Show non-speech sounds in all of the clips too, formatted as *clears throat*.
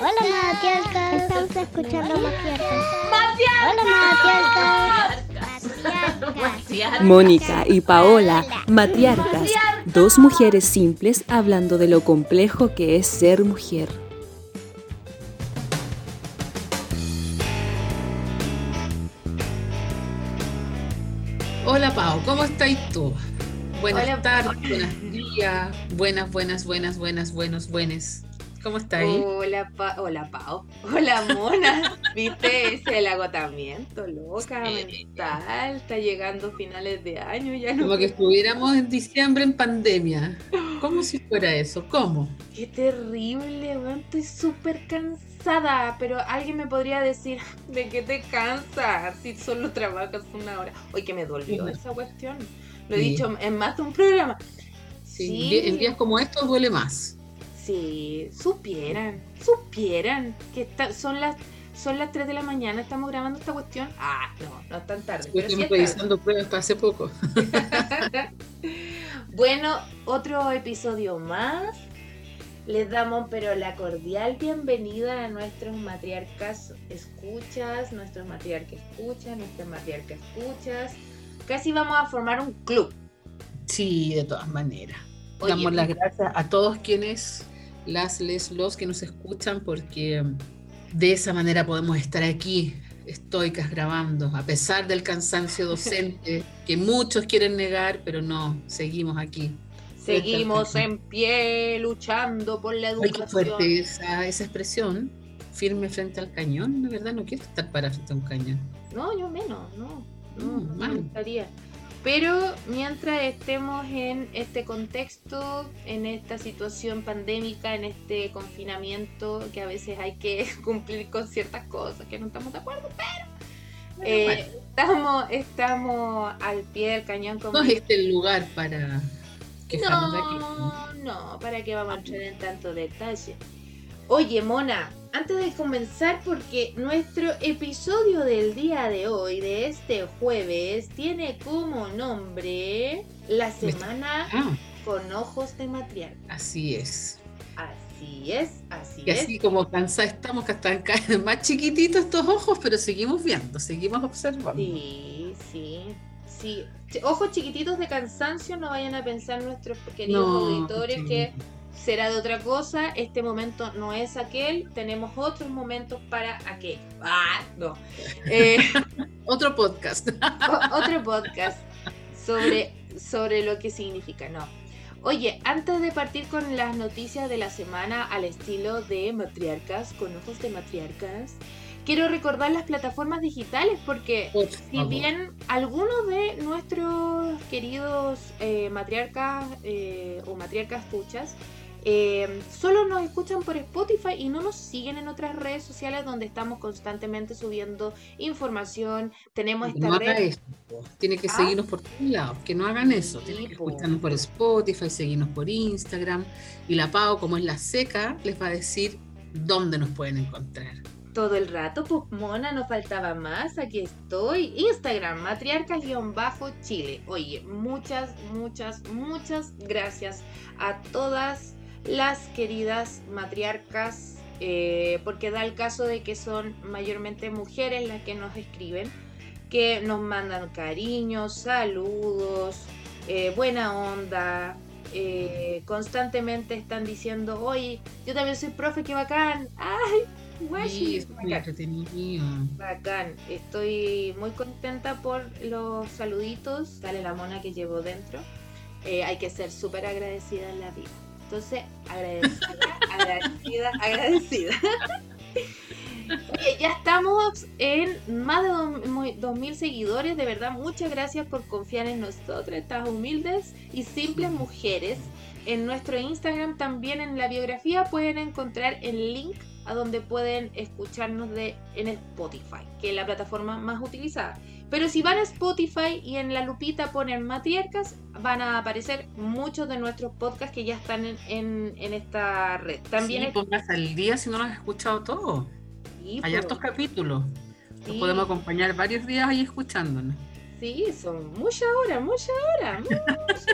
Hola, Matialcas. Estamos escuchando Matialcas. Hola, Matialcas. Mónica y Paola, matriarcas, dos mujeres simples hablando de lo complejo que es ser mujer. Hola Pau, ¿cómo estáis tú? Buenas Hola, tardes, buenos días, buenas, buenas, buenas, buenas, buenos, buenos. ¿Cómo estáis? Hola, pa hola, Pau. Hola, Mona. *laughs* ¿Viste? Es el agotamiento, loca, Sí. mental. Está llegando finales de año, ya no. Como que estuviéramos en diciembre en pandemia. *gasps* ¿Cómo si fuera eso? ¿Cómo? Qué terrible, weón. Estoy súper cansada. Pero alguien me podría decir, *laughs* ¿de qué te cansas? Si solo trabajas una hora. Hoy que me dolió Sí. esa cuestión. Lo he Sí. dicho en más de un programa. Sí, En días como estos duele más. Si supieran, supieran que está- son las son las 3 de la mañana, estamos grabando esta cuestión. Ah, no, no es tan tarde. Pero sí revisando pruebas para hace poco. *laughs* Bueno, otro episodio más. Les damos pero la cordial bienvenida a nuestros matriarcas escuchas, nuestros matriarcas escuchas, nuestras matriarcas escuchas. Casi vamos a formar un club. Sí, de todas maneras. Oye, Damos las gracias a todos quienes, las, les, los que nos escuchan, porque de esa manera podemos estar aquí, estoicas grabando, a pesar del cansancio docente *laughs* que muchos quieren negar, pero no, seguimos aquí. Seguimos en pie luchando por la Ay, educación. qué fuerte esa, esa expresión, firme frente al cañón, de verdad no quiero estar para frente a un cañón. No, yo menos, no. No, no mal. me gustaría. Pero mientras estemos en este contexto, en esta situación pandémica, en este confinamiento, que a veces hay que *laughs* cumplir con ciertas cosas que no estamos de acuerdo, pero eh, bueno. estamos, estamos al pie del cañón como No es este el lugar para quejarnos de aquí. no, no, ¿para qué vamos a entrar en tanto detalle? Oye, Mona, antes de comenzar, porque nuestro episodio del día de hoy, de este jueves, tiene como nombre La Semana Ah, con Ojos de Matriarca. así es. Así es, así Y es. así como cansados estamos, que están más chiquititos estos ojos, pero seguimos viendo, seguimos observando. Sí, sí, sí. Ojos chiquititos de cansancio, no vayan a pensar nuestros queridos No, auditores sí. que será de otra cosa. Este momento no es aquel. Tenemos otros momentos para aquel. Ah, no. *laughs* Eh, Otro podcast. o- otro podcast sobre, sobre lo que significa. No. Oye, antes de partir con las noticias de la semana al estilo de matriarcas, con ojos de matriarcas, quiero recordar las plataformas digitales porque Por si bien algunos de nuestros queridos eh, matriarcas eh, o matriarcas escuchas eh, solo nos escuchan por Spotify y no nos siguen en otras redes sociales donde estamos constantemente subiendo información. Tenemos esta no red. eso. Tiene que Ah. seguirnos por todos lados. Que no hagan eso. Tienen que escucharnos por Spotify, seguirnos por Instagram. Y la Pau, como es la seca, les va a decir dónde nos pueden encontrar. Todo el rato, pues mona, no faltaba más. Aquí estoy. Instagram, matriarcas-chile. Oye, muchas, muchas, muchas gracias a todas las queridas matriarcas. eh, porque da el caso de que son mayormente mujeres las que nos escriben, que nos mandan cariños, saludos, eh, buena onda. eh, constantemente están diciendo, oye, yo también soy profe, qué bacán. ¡Ay! Sí, es muy bacán. entretenido. Bacán, estoy muy contenta por los saluditos. Sale la mona que llevo dentro. Eh, hay que ser súper agradecida en la vida. Entonces, agradecida, *laughs* agradecida, agradecida. Oye, ya estamos en más de dos- muy- 2.000 seguidores. De verdad, muchas gracias por confiar en nosotros, estas humildes y simples mujeres. En nuestro Instagram, también en la biografía, pueden encontrar el link a donde pueden escucharnos de, en Spotify, que es la plataforma más utilizada. Pero si van a Spotify y en la lupita ponen matriarcas, van a aparecer muchos de nuestros podcasts que ya están en, en- en esta red. También sí, es- póngase al día si no lo has escuchado todo. sí, Hay po, hartos capítulos. Nos sí, podemos acompañar varios días ahí escuchándonos. sí, son muchas horas, muchas horas. *laughs* muchas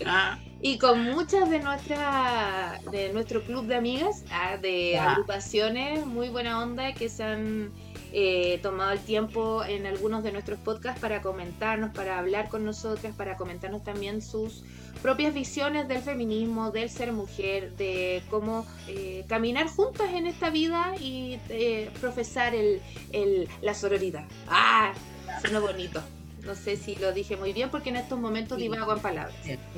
horas. y con muchas de nuestra de nuestro club de amigas, ah, de agrupaciones muy buena onda que se han eh, tomado el tiempo en algunos de nuestros podcasts para comentarnos, para hablar con nosotras, para comentarnos también sus propias visiones del feminismo, del ser mujer, de cómo eh, caminar juntas en esta vida y eh, profesar el, el, la sororidad. ¡Ah! Suena bonito. No sé si lo dije muy bien porque en estos momentos divago en palabras.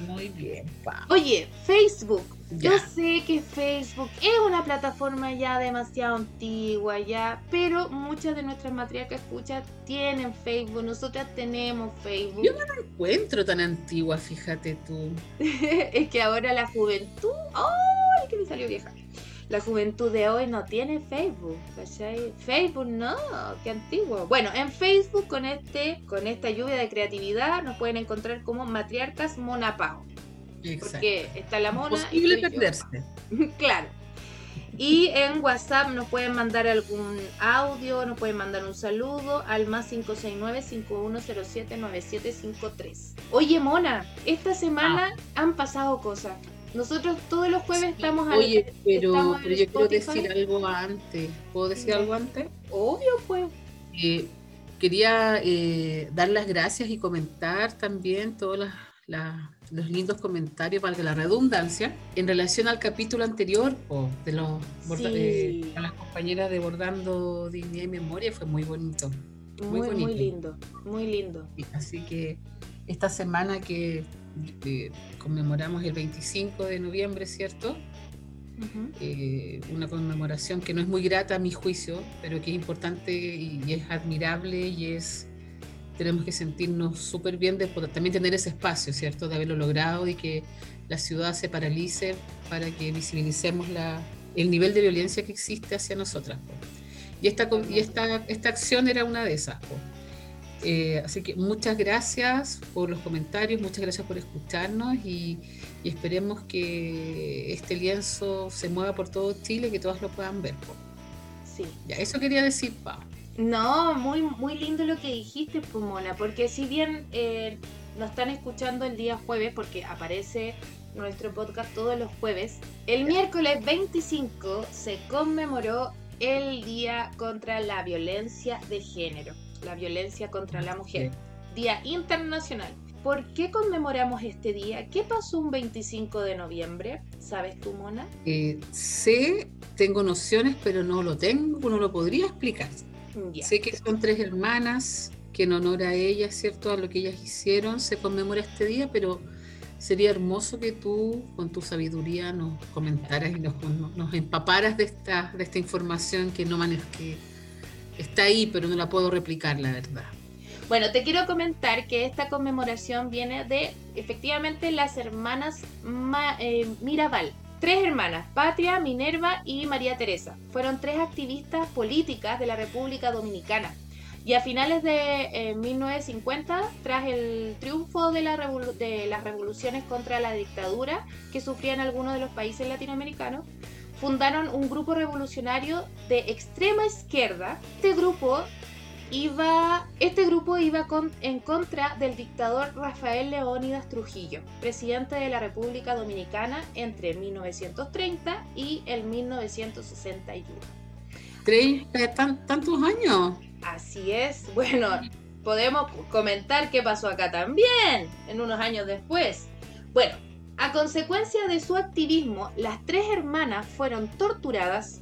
Muy bien. Oye, Facebook. Yo sé que Facebook es una plataforma ya demasiado antigua ya, pero muchas de nuestras matriarcas escuchas tienen Facebook, nosotras tenemos Facebook. Yo no la encuentro tan antigua, fíjate tú. *laughs* es que ahora la juventud, ¡ay! que me salió vieja! La juventud de hoy no tiene Facebook, ¿cachai? Facebook no, qué antiguo. Bueno, en Facebook con este, con esta lluvia de creatividad nos pueden encontrar como matriarcas Monapao. Porque está la mona. Posible perderse. *laughs* claro. Y en WhatsApp nos pueden mandar algún audio, nos pueden mandar un saludo al más 569-5107-9753. Oye, Mona, esta semana ah. han pasado cosas. Nosotros todos los jueves estamos al Oye, pero, pero yo quiero decir algo antes. ¿Puedo decir algo antes? Obvio, pues. Eh, quería eh, dar las gracias y comentar también todos los lindos comentarios, valga la redundancia, en relación al capítulo anterior de los a las compañeras de Bordando Dignidad y Memoria, fue muy bonito. Muy, muy, muy lindo, muy lindo. Así que esta semana que conmemoramos el 25 de noviembre, ¿cierto? Eh, una conmemoración que no es muy grata a mi juicio, pero que es importante y, es admirable y es tenemos que sentirnos súper bien de también tener ese espacio, ¿cierto? De haberlo logrado y que la ciudad se paralice para que visibilicemos la, el nivel de violencia que existe hacia nosotras. Y, esta, y esta, esta acción era una de esas. Eh, así que muchas gracias por los comentarios, muchas gracias por escucharnos y, esperemos que este lienzo se mueva por todo Chile y que todos lo puedan ver. Sí. Ya, eso quería decir, Pau. No, muy, muy lindo lo que dijiste, Pumona, porque si bien eh, nos están escuchando el día jueves, porque aparece nuestro podcast todos los jueves, el miércoles 25 se conmemoró el Día contra la Violencia de Género la violencia contra la mujer. Día Internacional. ¿Por qué conmemoramos este día? ¿Qué pasó un 25 de noviembre? ¿Sabes tú, Mona? Eh, sé, tengo nociones, pero no lo tengo, no lo podría explicar. Sé que son tres hermanas, que en honor a ellas, ¿cierto? A lo que ellas hicieron, se conmemora este día, pero sería hermoso que tú, con tu sabiduría, nos comentaras y nos, nos, empaparas de esta, de esta información que no manejas, que está ahí, pero no la puedo replicar, la verdad. Bueno, te quiero comentar que esta conmemoración viene de efectivamente las hermanas eh, Mirabal. Tres hermanas, Patria, Minerva y María Teresa. Fueron tres activistas políticas de la República Dominicana. Y a finales de 1950, eh, tras el triunfo de, de las revoluciones contra la dictadura que sufrían algunos de los países latinoamericanos, fundaron un grupo revolucionario de extrema izquierda. Este grupo iba, este grupo iba en contra del dictador Rafael Leónidas Trujillo, presidente de la República Dominicana entre 1930 y el 1961. ¿30 tantos años? Así es. Bueno, podemos comentar qué pasó acá también en unos años después. Bueno, a consecuencia de su activismo, las tres hermanas fueron torturadas,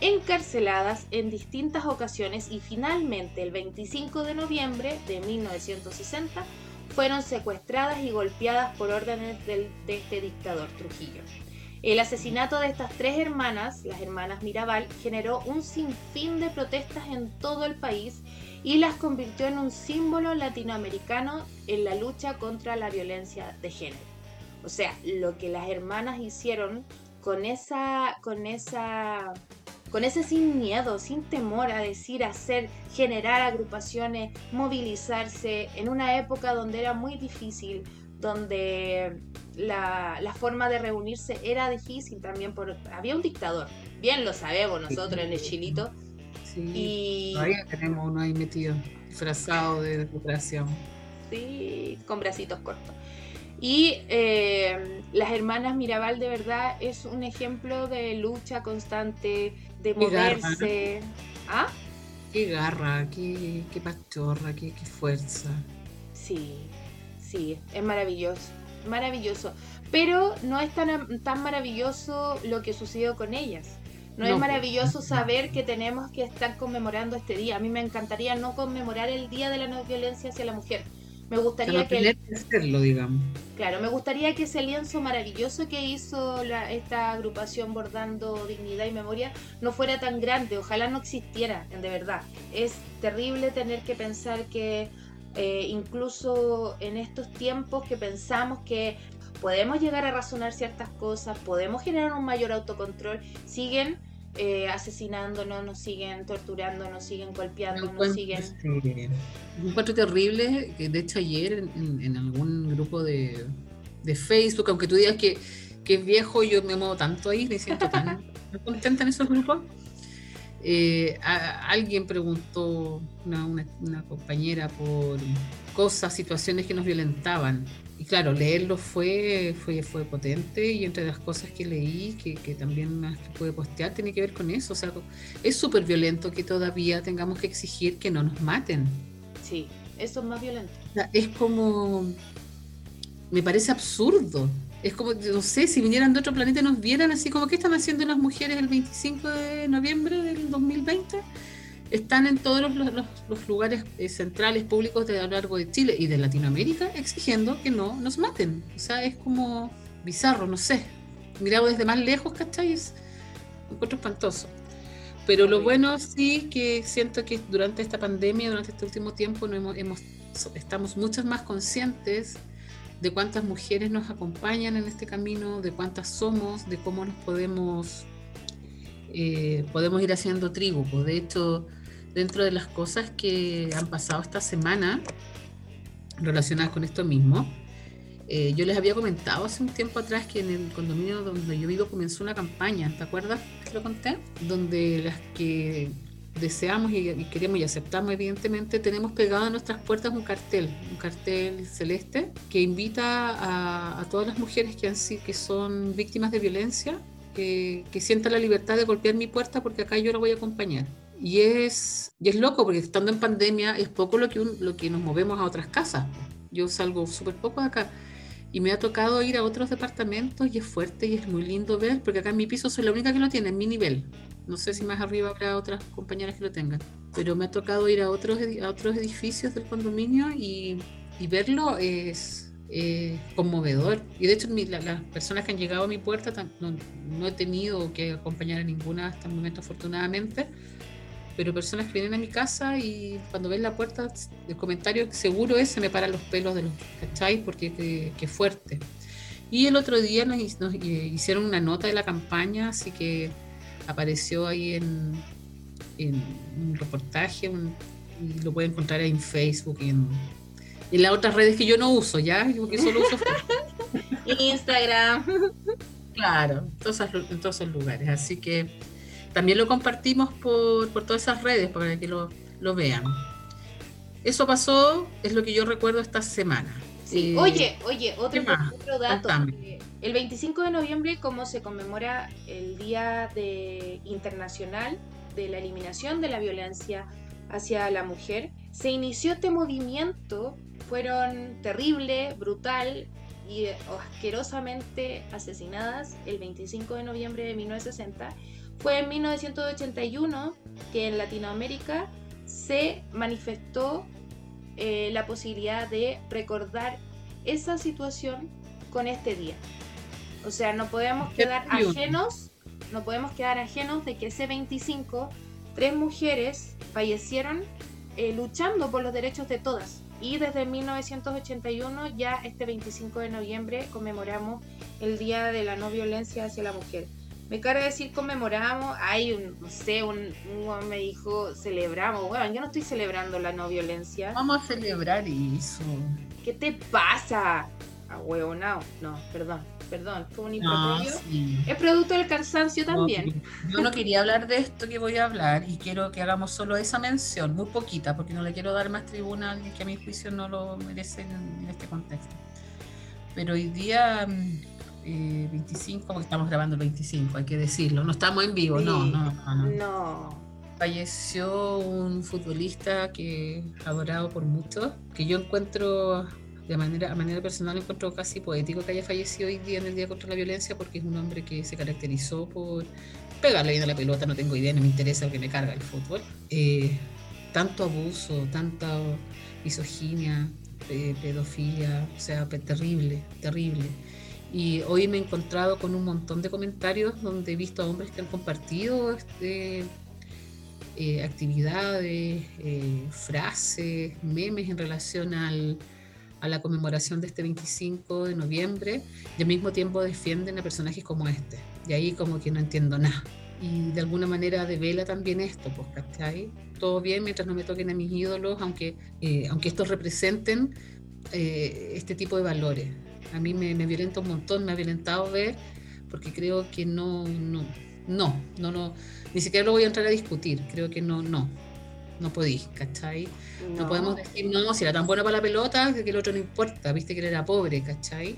encarceladas en distintas ocasiones y finalmente el 25 de noviembre de 1960 fueron secuestradas y golpeadas por órdenes de este dictador Trujillo. El asesinato de estas tres hermanas, las hermanas Mirabal, generó un sinfín de protestas en todo el país y las convirtió en un símbolo latinoamericano en la lucha contra la violencia de género. O sea, lo que las hermanas hicieron con esa, con esa, con ese sin miedo, sin temor a decir, hacer, generar agrupaciones, movilizarse en una época donde era muy difícil, donde la, forma de reunirse era difícil también, por, había un dictador, bien lo sabemos nosotros en el Chilito. Sí, y todavía tenemos uno ahí metido, disfrazado de recuperación. Sí, con bracitos cortos. Y eh, las hermanas Mirabal de verdad es un ejemplo de lucha constante, de moverse. ¿Ah? Qué garra, qué, qué pachorra, qué, qué fuerza. Sí, sí, es maravilloso, maravilloso. Pero no es tan, tan maravilloso lo que sucedió con ellas. No, es maravilloso saber que tenemos que estar conmemorando este día. A mí me encantaría no conmemorar el Día de la No Violencia hacia la Mujer. Me gustaría que... hacerlo, digamos. Claro, me gustaría que ese lienzo maravilloso que hizo esta agrupación Bordando Dignidad y Memoria no fuera tan grande. Ojalá no existiera, de verdad. Es terrible tener que pensar que eh, incluso en estos tiempos que pensamos que podemos llegar a razonar ciertas cosas, podemos generar un mayor autocontrol, siguen eh, asesinándonos, nos siguen torturando, nos siguen golpeando, nos siguen... un encuentro terrible, que de hecho ayer en, algún grupo de, Facebook, aunque tú digas que, es viejo, yo me muevo tanto ahí, me siento tan *laughs* contenta en esos grupos. Eh, alguien preguntó, una, una, compañera, por cosas, situaciones que nos violentaban y claro, leerlo fue, fue, fue potente y entre las cosas que leí, que, que también pude postear, tiene que ver con eso. O sea, es súper violento que todavía tengamos que exigir que no nos maten. Sí, eso es más violento. es como, me parece absurdo. Es como, no sé, si vinieran de otro planeta y nos vieran así como, ¿qué están haciendo las mujeres el 25 de noviembre del 2020? Están en todos los, lugares eh, centrales públicos de a lo largo de Chile y de Latinoamérica exigiendo que no nos maten. O sea, es como bizarro, no sé. Mirado desde más lejos, ¿cachai? Es un encuentro espantoso. Pero lo bueno sí que siento que durante esta pandemia, durante este último tiempo, no hemos, estamos muchas más conscientes de cuántas mujeres nos acompañan en este camino, de cuántas somos, de cómo nos podemos, eh, podemos ir haciendo tribu. Pues de hecho, dentro de las cosas que han pasado esta semana relacionadas con esto mismo. Eh, yo les había comentado hace un tiempo atrás que en el condominio donde yo vivo comenzó una campaña, ¿te acuerdas que lo conté? Donde las que deseamos y, queremos y aceptamos evidentemente tenemos pegado a nuestras puertas un cartel, un cartel celeste que invita a, todas las mujeres que, han, que son víctimas de violencia que, que sientan la libertad de golpear mi puerta porque acá yo la voy a acompañar. Y es, y es loco porque estando en pandemia es poco lo que, lo que nos movemos a otras casas. Yo salgo súper poco acá y me ha tocado ir a otros departamentos y es fuerte y es muy lindo ver porque acá en mi piso soy la única que lo tiene, en mi nivel. No sé si más arriba habrá otras compañeras que lo tengan. Pero me ha tocado ir a otros, a otros edificios del condominio y, y verlo es, conmovedor. Y de hecho las personas que han llegado a mi puerta no, no he tenido que acompañar a ninguna hasta el momento afortunadamente pero personas que vienen a mi casa y cuando ven la puerta, el comentario seguro es se me paran los pelos de los, ¿cachai? Porque qué fuerte. Y el otro día nos, eh, hicieron una nota de la campaña, así que apareció ahí en, en un reportaje y lo pueden encontrar ahí en Facebook y en, las otras redes que yo no uso, ¿ya? Porque solo uso *laughs* Instagram. Claro, en todos esos lugares. Así que también lo compartimos por, todas esas redes para que lo, vean. Eso pasó, es lo que yo recuerdo esta semana. Sí. oye, oye, otro, dato. El 25 de noviembre, como se conmemora el Día de Internacional de la Eliminación de la Violencia hacia la Mujer, se inició este movimiento, fueron terrible, brutal y asquerosamente asesinadas el 25 de noviembre de 1960 fue en 1981 que en Latinoamérica se manifestó eh, la posibilidad de recordar esa situación con este día. O sea, no podemos quedar ajenos, no podemos quedar ajenos de que ese 25 tres mujeres fallecieron eh, luchando por los derechos de todas. Y desde 1981, ya este 25 de noviembre, conmemoramos el Día de la No Violencia hacia la Mujer. Me carga decir conmemoramos, hay un, no sé, un, un me dijo celebramos. Bueno, yo no estoy celebrando la no violencia. Vamos a celebrar eso. ¿Qué te pasa? A huevo, no, no, perdón, perdón, fue un no, Es producto del cansancio también. yo no quería hablar de esto que voy a hablar y quiero que hagamos solo esa mención, muy poquita, porque no le quiero dar más tribuna que a mi juicio no lo merece en este contexto. pero hoy día 25, mm, eh, porque estamos grabando el 25, hay que decirlo, no estamos en vivo, no, no, no, no. Falleció un futbolista que adorado por muchos, que yo encuentro de manera, a manera personal encuentro casi poético que haya fallecido hoy día en el Día contra la Violencia porque es un hombre que se caracterizó por pegarle bien a la pelota, no tengo idea, no me interesa lo que me carga el fútbol. Eh, tanto abuso, tanta misoginia, pedofilia, o sea, terrible, terrible. Y hoy me he encontrado con un montón de comentarios donde he visto a hombres que han compartido este, eh, actividades, eh, frases, memes en relación al, a la conmemoración de este 25 de noviembre y al mismo tiempo defienden a personajes como este. Y ahí como que no entiendo nada. Y de alguna manera devela también esto, pues, ¿cachai? Todo bien mientras no me toquen a mis ídolos, aunque, eh, aunque estos representen este tipo de valores. A mí me, me, violenta un montón, me ha violentado ver, porque creo que no, no, no, no, no, ni siquiera lo voy a entrar a discutir, creo que no, no, no podéis, ¿cachai? No. podemos decir, no, si era tan bueno para la pelota, que el otro no importa, viste que él era pobre, ¿cachai?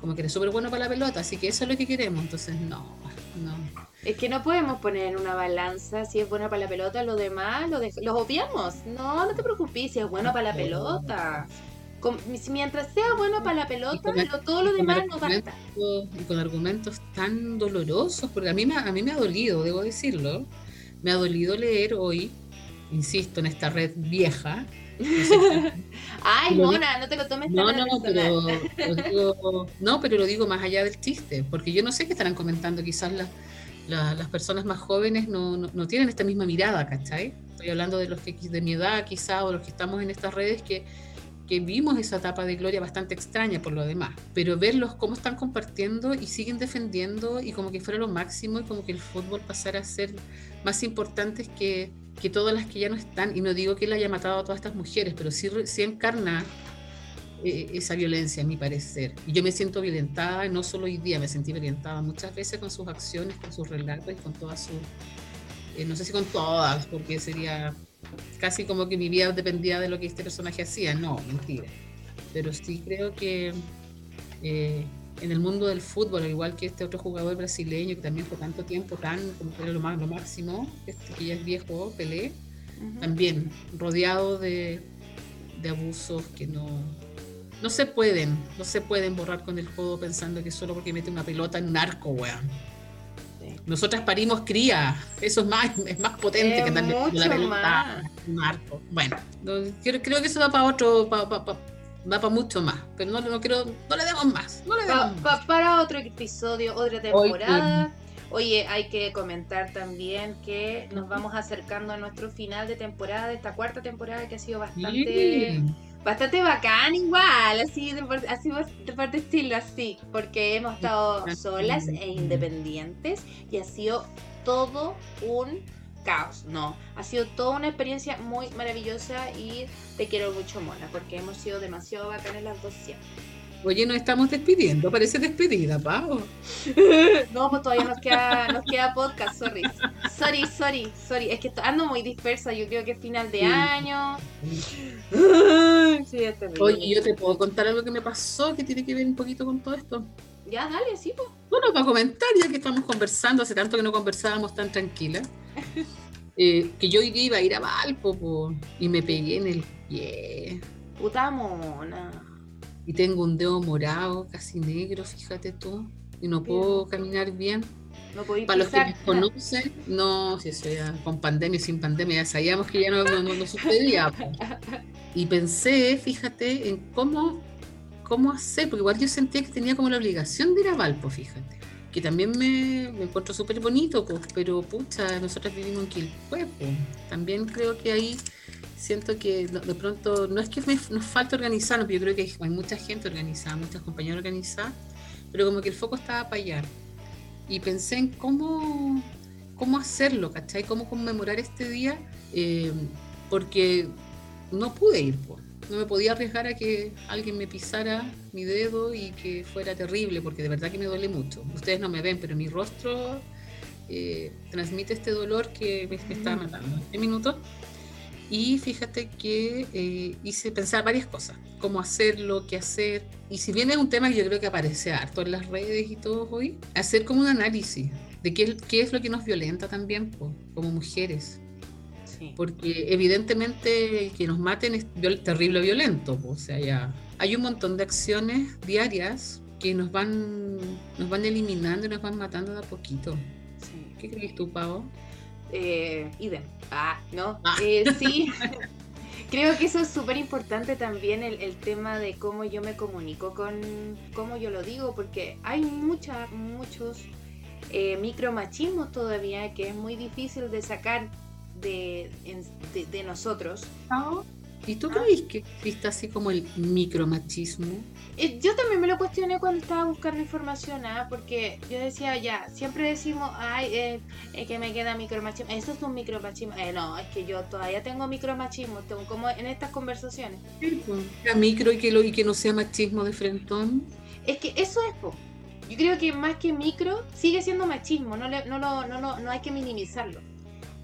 Como que era súper bueno para la pelota, así que eso es lo que queremos, entonces no, no. Es que no podemos poner en una balanza si es bueno para la pelota, lo demás lo los obviamos. No, no te preocupes, si es bueno para la pelota. Mientras sea bueno para la pelota, pero todo lo demás no basta. Y con argumentos tan dolorosos, porque a mí, me, a mí me ha dolido, debo decirlo, me ha dolido leer hoy insisto, en esta red vieja. *laughs* Ay, Mona, no te lo tomes no, no, pero, *laughs* no, pero lo digo más allá del chiste, porque yo no sé qué estarán comentando, quizás las personas más jóvenes no, no, tienen esta misma mirada, ¿cachai? Estoy hablando de los que de mi edad quizás, o los que estamos en estas redes que, que vimos esa etapa de gloria bastante extraña por lo demás, pero verlos cómo están compartiendo y siguen defendiendo y como que fuera lo máximo y como que el fútbol pasara a ser más importante que que todas las que ya no están, y no digo que él haya matado a todas estas mujeres, pero sí, sí encarna eh, esa violencia, a mi parecer. Y yo me siento violentada, no solo hoy día, me sentí violentada muchas veces con sus acciones, con sus relatos y con todas sus, eh, no sé si con todas, porque sería casi como que mi vida dependía de lo que este personaje hacía, no, mentira. Pero sí creo que... Eh, en el mundo del fútbol, al igual que este otro jugador brasileño que también fue tanto tiempo tan como que era lo, más, lo máximo, este que ya es viejo, Pelé, también rodeado de, de, abusos que no, no se pueden, no se pueden borrar con el codo pensando que solo porque mete una pelota en un arco, weón. Nosotras parimos cría, eso es más, es más potente que darle la pelota un arco. Bueno, creo, creo, que eso va para otro, para, para, va para mucho más, pero no, no, quiero, no le demos más. No le demos Para otro episodio, otra temporada. Oye, hay que comentar también que nos vamos acercando a nuestro final de temporada, de esta cuarta temporada que ha sido bastante, bastante bacán igual, así de, así de parte estilo así, porque hemos estado solas e independientes y ha sido todo un caos, no. Ha sido toda una experiencia muy maravillosa y te quiero mucho, Mona, porque hemos sido demasiado bacanas las dos siempre. Oye, nos estamos despidiendo, parece despedida, Pau. *laughs* no, pues todavía nos queda, nos queda podcast, sorry. Sorry, sorry, sorry. Es que ando muy dispersa, yo creo que es final de año. Sí, Oye, yo te puedo contar algo que me pasó que tiene que ver un poquito con todo esto. Ya, dale, sí, pues. Bueno, para comentar, ya que estamos conversando, hace tanto que no conversábamos tan tranquila. *laughs* Eh, que yo iba a ir a Valpo y me pegué en el pie. Puta mona. Y tengo un dedo morado, casi negro, fíjate tú. Y no puedo caminar bien. No Para los que me conocen, no, si eso ya con pandemia sin pandemia, ya sabíamos que ya no, no, sucedía. *laughs* Y pensé, fíjate, en cómo, cómo hacer, porque igual yo sentía que tenía como la obligación de ir a Valpo, fíjate que también me, encuentro súper bonito, pues, pero pucha, nosotros vivimos en Quilpue, pues. también creo que ahí siento que de pronto, no es que nos falte organizarnos, pero yo creo que hay mucha gente organizada, muchas compañeras organizadas, pero como que el foco estaba para allá. Y pensé en cómo, cómo hacerlo, ¿cachai? Cómo conmemorar este día, eh, porque no pude ir, pues no me podía arriesgar a que alguien me pisara mi dedo y que fuera terrible, porque de verdad que me duele mucho. Ustedes no me ven, pero mi rostro eh, transmite este dolor que me, está matando. ¿En minutos? Y fíjate que eh, hice pensar varias cosas, cómo hacerlo, qué hacer. Y si bien es un tema que yo creo que aparece harto en las redes y todo hoy, hacer como un análisis de qué, qué es lo que nos violenta también como mujeres. Porque evidentemente que nos maten es terrible violento. o sea, ya hay un montón de acciones diarias que nos van, nos van eliminando y nos van matando de a poquito. ¿Qué crees tú, Pau? Eh, idem. Ah, no. Ah. Eh, sí. *laughs* Creo que eso es súper importante también el, tema de cómo yo me comunico con cómo yo lo digo, porque hay mucha, muchos eh, micromachismos todavía que es muy difícil de sacar de, de, nosotros. Ah. ¿Y tú crees que existe así como el micromachismo? Eh, yo también me lo cuestioné cuando estaba buscando información, ¿ah? porque yo decía, ya, siempre decimos, ay, eh, es que me queda micromachismo. Eso es un micromachismo. Eh, no, es que yo todavía tengo micromachismo, tengo como en estas conversaciones. Pues, micro y que, lo, y que no sea machismo de frentón. Es que eso es, po. Yo creo que más que micro, sigue siendo machismo, no, no, no, no, no hay que minimizarlo.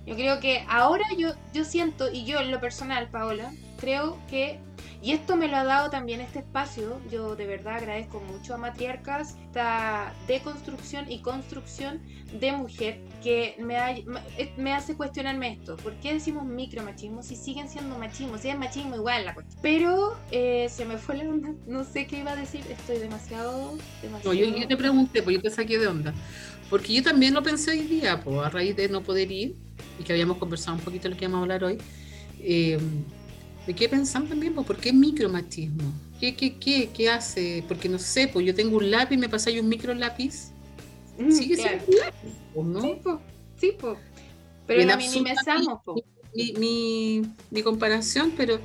Yo creo que ahora yo, yo siento, y yo en lo personal, Paola, creo que, y esto me lo ha dado también este espacio, yo de verdad agradezco mucho a Matriarcas esta deconstrucción y construcción de mujer que me, me hace cuestionarme esto. ¿Por qué decimos micromachismo si siguen siendo machismo? Si es machismo igual la cuestión. Pero eh, se me fue la onda, *laughs* no sé qué iba a decir, estoy demasiado... demasiado... No, yo, te pregunté, pues yo te saqué de onda. Porque yo también lo pensé hoy día, pues, a raíz de no poder ir y que habíamos conversado un poquito de lo que íbamos a hablar hoy. Eh, ¿De qué pensamos también? ¿Por qué micromachismo? ¿Qué, qué, qué, qué hace? Porque no sé, pues yo tengo un lápiz, me pasáis un micro lápiz. Mm, ¿Sigue siendo un lápiz? ¿O no? Sí. Sí. Pero la minimizamos, pues. Mi, mi, mi comparación, pero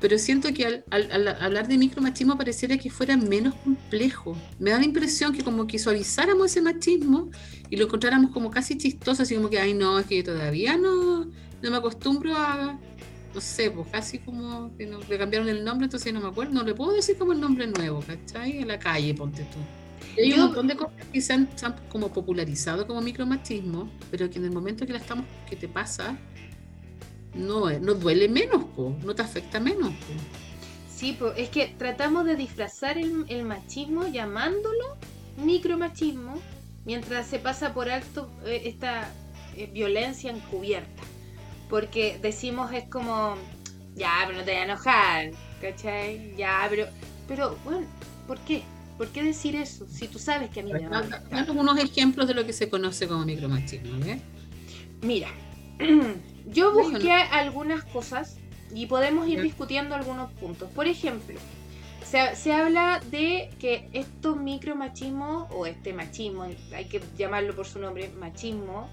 pero siento que al, al, hablar de micromachismo pareciera que fuera menos complejo. Me da la impresión que como que suavizáramos ese machismo y lo encontráramos como casi chistoso, así como que, ay no, es que yo todavía no, no me acostumbro a, no sé, pues casi como que no, le cambiaron el nombre, entonces no me acuerdo, no le puedo decir como el nombre nuevo, ¿cachai? En la calle, ponte tú. hay un montón de cosas que se han, se han, como popularizado como micromachismo, pero que en el momento que la estamos, que te pasa, no, no duele menos, no te afecta menos. Sí, es que tratamos de disfrazar el, machismo llamándolo micromachismo, mientras se pasa por alto eh, esta eh, violencia encubierta. Porque decimos es como, ya, pero no te voy a enojar, ¿cachai? Ya, pero, pero bueno, ¿por qué? ¿Por qué decir eso? Si tú sabes que a mí me va a unos ejemplos de lo que se conoce como micromachismo, ¿eh? Mira, *clears throat* Yo busqué algunas cosas y podemos ir discutiendo algunos puntos. Por ejemplo, se, habla de que estos micromachismos, o este machismo, hay que llamarlo por su nombre, machismo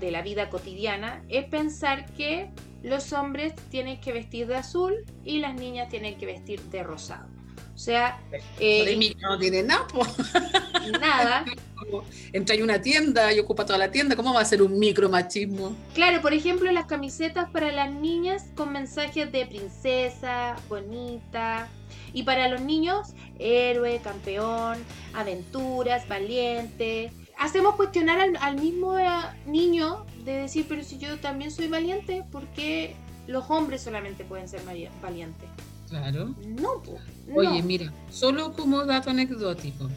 de la vida cotidiana, es pensar que los hombres tienen que vestir de azul y las niñas tienen que vestir de rosado. O sea, eh, no tiene nada. Nada. *laughs* Entra en una tienda y ocupa toda la tienda, ¿cómo va a ser un micromachismo? Claro, por ejemplo, las camisetas para las niñas con mensajes de princesa, bonita. Y para los niños, héroe, campeón, aventuras, valiente. Hacemos cuestionar al, mismo eh, niño de decir, pero si yo también soy valiente, ¿por qué los hombres solamente pueden ser valientes? Claro. No, Oye, mira, solo como dato anecdótico.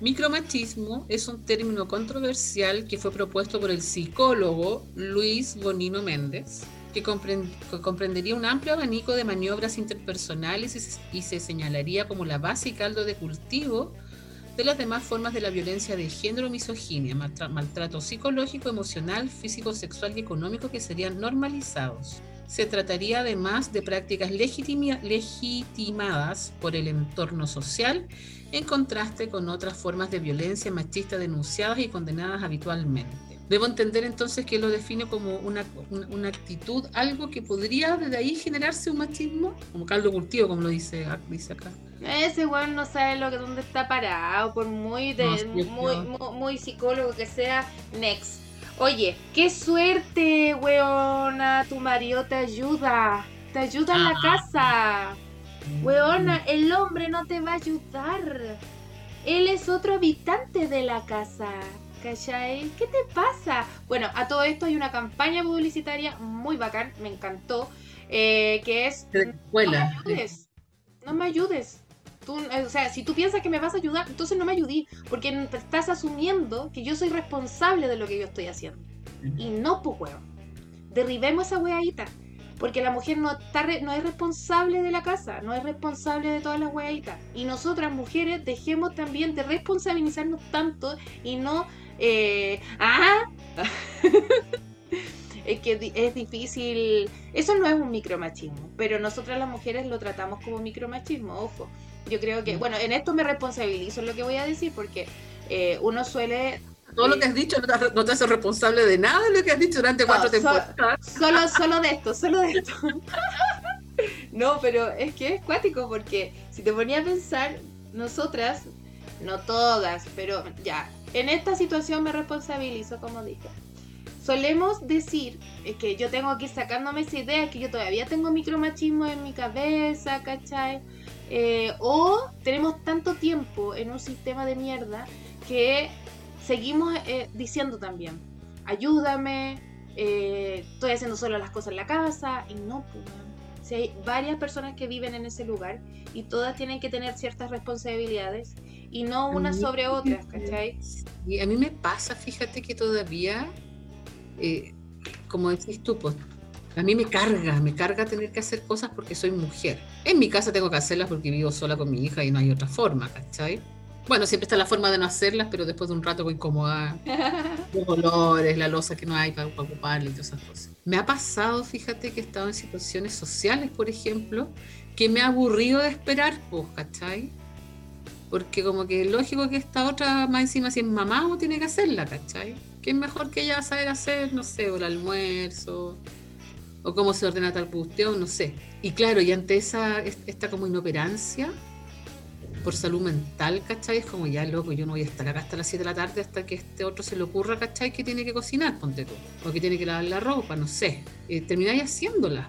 Micromachismo es un término controversial que fue propuesto por el psicólogo Luis Bonino Méndez, que, comprendería un amplio abanico de maniobras interpersonales y se, señalaría como la base y caldo de cultivo de las demás formas de la violencia de género, misoginia, maltrato psicológico, emocional, físico, sexual y económico que serían normalizados. Se trataría además de prácticas legitimadas por el entorno social en contraste con otras formas de violencia machista denunciadas y condenadas habitualmente. Debo entender entonces que lo define como una, actitud, algo que podría desde ahí generarse un machismo, como caldo cultivo, como lo dice, dice acá. Ese weón no sabe lo que dónde está parado, por muy de, muy, muy, psicólogo que sea, next. Oye, qué suerte, weona, tu marido te ayuda. Te ayuda en la ah. casa. Weona, el hombre no te va a ayudar. él es otro habitante de la casa. ¿Cachai? ¿Qué te pasa? Bueno, a todo esto hay una campaña publicitaria muy bacán, me encantó, eh, que es... No me ayudes, no me ayudes. Tú, eh, o sea, si tú piensas que me vas a ayudar, entonces no me ayudí, porque estás asumiendo que yo soy responsable de lo que yo estoy haciendo. Y no, pues, weón. Derribemos esa weadita. Porque la mujer no, está no es responsable de la casa, no es responsable de todas las weaditas. Y nosotras, mujeres, dejemos también de responsabilizarnos tanto y no eh, ¡Ah! *laughs* es que es difícil. Eso no es un micromachismo, pero nosotras las mujeres lo tratamos como micromachismo, ojo. Yo creo que, mm. bueno, en esto me responsabilizo lo que voy a decir, porque eh, uno suele. Todo lo que has dicho no te, hace responsable de nada de lo que has dicho durante cuatro temporadas. solo, *laughs* solo de esto, solo de esto. *laughs* no, pero es que es cuático, porque si te ponía a pensar, nosotras, no todas, pero ya, en esta situación me responsabilizo, como dije. Solemos decir que yo tengo aquí sacándome esa idea que yo todavía tengo micromachismo en mi cabeza, ¿cachai? Eh, o tenemos tanto tiempo en un sistema de mierda que seguimos eh, diciendo también, ayúdame, eh, estoy haciendo solo las cosas en la casa, y no, pues, si hay varias personas que viven en ese lugar y todas tienen que tener ciertas responsabilidades y no una sobre otra, ¿cachai? Y a mí me pasa, fíjate que todavía, eh, como decís tú, pues, a mí me carga, me carga tener que hacer cosas porque soy mujer. En mi casa tengo que hacerlas porque vivo sola con mi hija y no hay otra forma, ¿cachai? Bueno, siempre está la forma de no hacerlas, pero después de un rato voy incomodar. *laughs* Los olores, la losa que no hay para, ocuparla y todas esas cosas. Me ha pasado, fíjate, que he estado en situaciones sociales, por ejemplo, que me ha aburrido de esperar, pues, ¿cachai? Porque como que es lógico que esta otra, más encima, si es mamá, o tiene que hacerla, ¿cachai? Que es mejor que ella saber hacer, no sé, o el almuerzo, o cómo se ordena tal cuestión, no sé. Y claro, y ante esa, esta como inoperancia, por salud mental, ¿cachai? Es como ya, loco, yo no voy a estar acá hasta las 7 de la tarde hasta que este otro se le ocurra, ¿cachai? Que tiene que cocinar, ponte tú. O que tiene que lavar la ropa, no sé. Eh, termináis haciéndolas,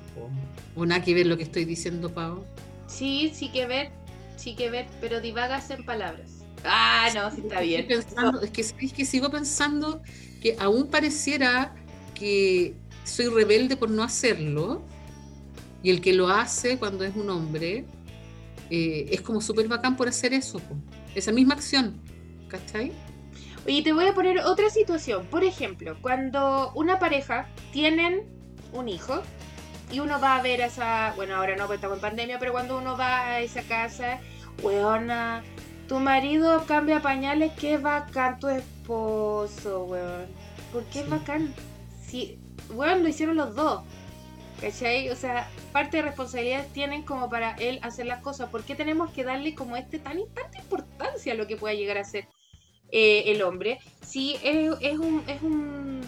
o, nada que ver lo que estoy diciendo, Pau. Sí, sí que ver, sí que ver, pero divagas en palabras. Ah, no, sí está bien. es, que, es que sigo pensando que aún pareciera que soy rebelde por no hacerlo, y el que lo hace cuando es un hombre, eh, es como súper bacán por hacer eso, esa misma acción, ¿cachai? Oye, te voy a poner otra situación. Por ejemplo, cuando una pareja tienen un hijo y uno va a ver a esa, bueno, ahora no, porque estamos en pandemia, pero cuando uno va a esa casa, weona, tu marido cambia pañales, qué bacán tu esposo, weón. ¿Por qué es bacán? Si, weón, lo hicieron los dos. ¿Cachai? O sea, parte de responsabilidades tienen como para él hacer las cosas. ¿Por qué tenemos que darle como este tan tanta importancia a lo que pueda llegar a ser eh, el hombre? Si es, es, un, es un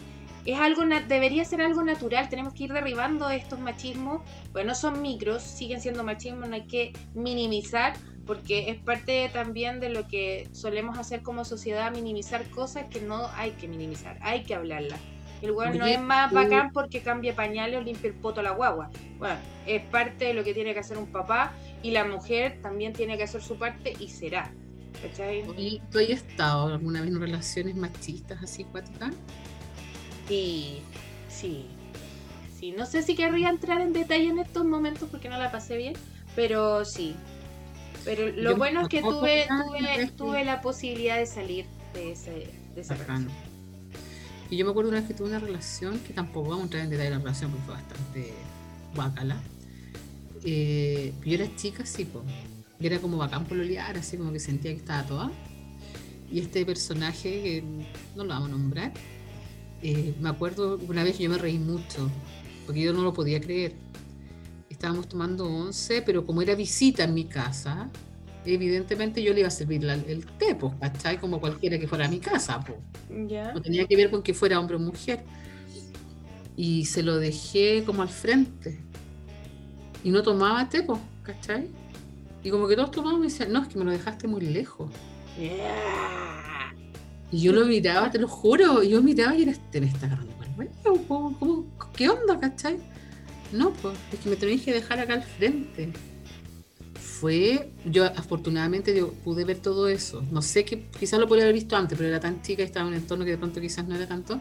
es algo debería ser algo natural, tenemos que ir derribando estos machismos, bueno, son micros, siguen siendo machismos, no hay que minimizar, porque es parte también de lo que solemos hacer como sociedad, minimizar cosas que no hay que minimizar, hay que hablarlas. El weón no es más bacán porque cambie pañales o limpie el poto a la guagua. Bueno, es parte de lo que tiene que hacer un papá y la mujer también tiene que hacer su parte y será. ¿Cachai? ¿Y tú has estado alguna vez en relaciones machistas así, cuáticas? Sí, sí. Sí, no sé si querría entrar en detalle en estos momentos porque no la pasé bien, pero sí. Pero lo bueno es que tuve, tuve, tuve, la posibilidad de salir de, ese, de esa relación. Y yo me acuerdo una vez que tuve una relación, que tampoco vamos a entrar en detalle de la relación porque fue bastante bacala. Eh, yo era chica, sí, pues. Y era como bacán pololear, así como que sentía que estaba toda. Y este personaje, no lo vamos a nombrar, eh, me acuerdo una vez yo me reí mucho, porque yo no lo podía creer. Estábamos tomando once, pero como era visita en mi casa, evidentemente yo le iba a servir el té, pues, ¿cachai? Como cualquiera que fuera a mi casa, pues. No tenía que ver con que fuera hombre o mujer. Y se lo dejé como al frente. Y no tomaba té, pues, ¿cachai? Y como que todos tomaban y decían, no, es que me lo dejaste muy lejos. Y yo lo miraba, te lo juro, y yo miraba y era, te me está agarrando ¿Cómo, ¿Qué onda, cachai? No, pues, es que me tenéis que dejar acá al frente fue, yo afortunadamente yo pude ver todo eso. No sé que quizás lo podría haber visto antes, pero era tan chica y estaba en un entorno que de pronto quizás no era tanto,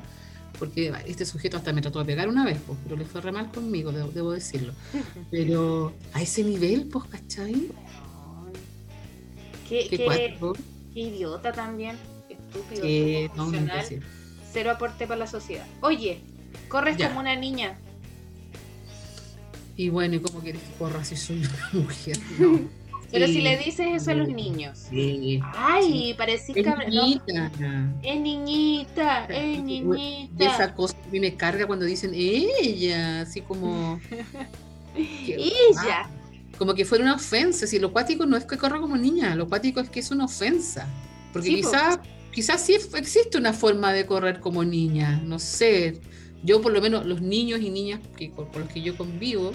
porque este sujeto hasta me trató de pegar una vez, pues, pero le fue re mal conmigo, debo, debo decirlo. *laughs* Pero a ese nivel, pues, ¿cachai? Qué, Qué qué- qué idiota también. Estúpido. Que no. Cero aporte para la sociedad. Oye, corres Ya. como una niña. Y bueno, ¿y cómo quieres que corra si soy una *laughs* mujer? *laughs* No. Pero Sí. si le dices eso a los niños. Sí. Ay, parecís Es no, niñita. es niñita, es niñita. esa cosa a mí me carga cuando dicen ella, así como. *laughs* Ella. ah, como que fuera una ofensa. Si lo cuático no es que corra como niña, lo cuático es que es una ofensa. Porque Sí, po. quizás quizás sí existe una forma de correr como niña, no sé. Yo, por lo menos, los niños y niñas que, con, con los que yo convivo,